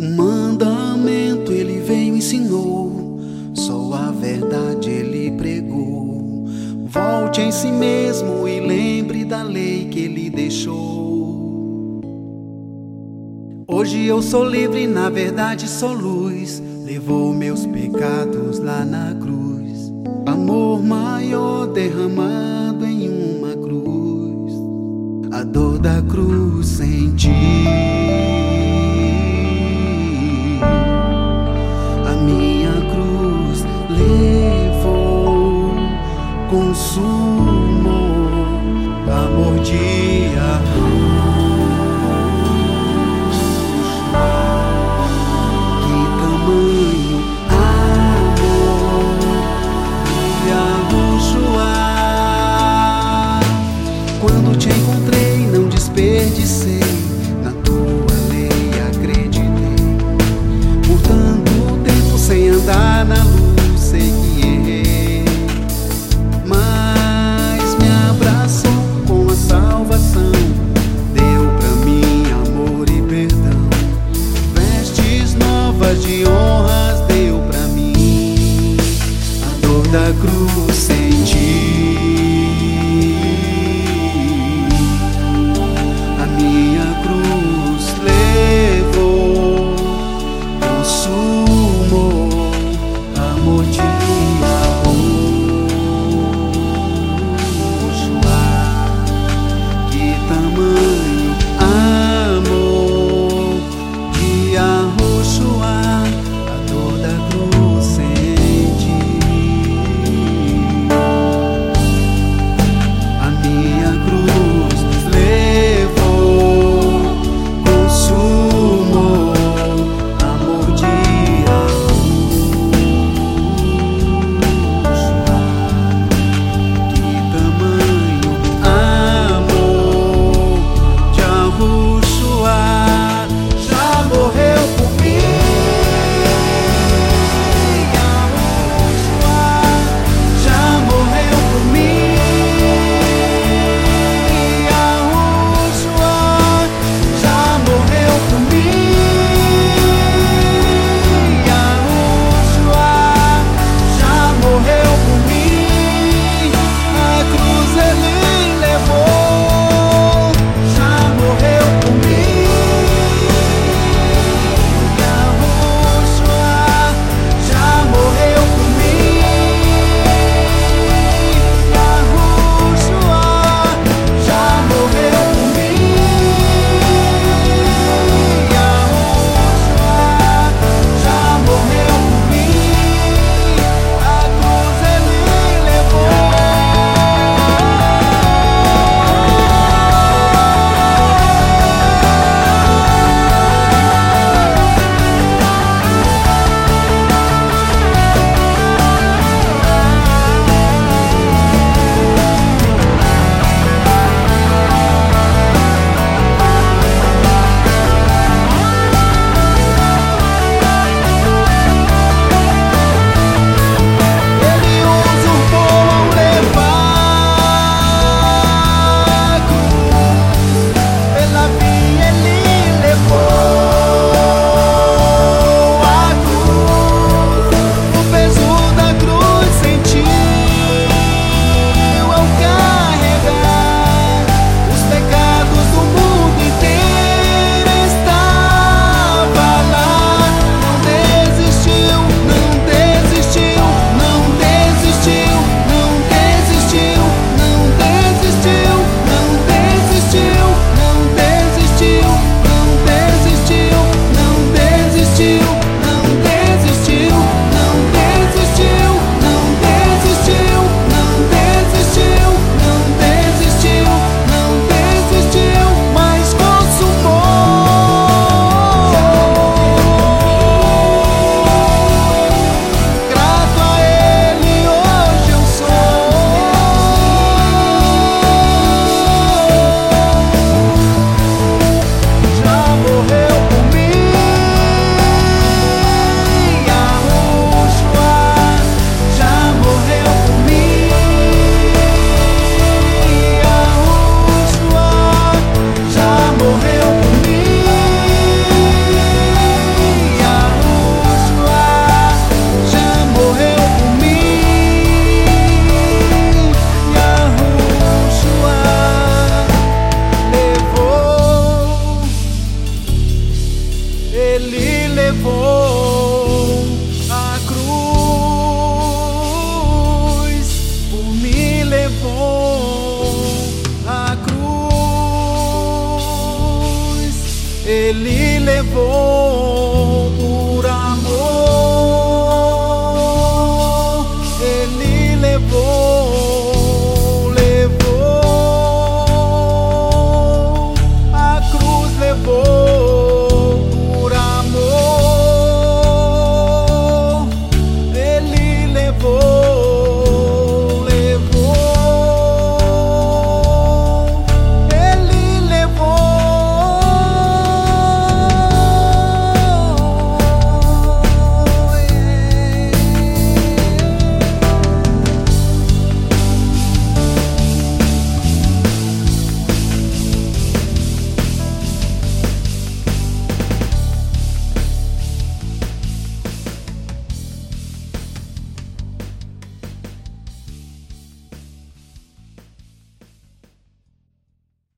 Um mandamento ele veio e ensinou, só a verdade ele pregou. Volte em si mesmo e lembre da lei que ele deixou. Hoje eu sou livre, na verdade sou luz. Levou meus pecados lá na cruz. Amor maior derramado em uma cruz. A dor da cruz senti. Consumou amor de levou por amor, Ele levou.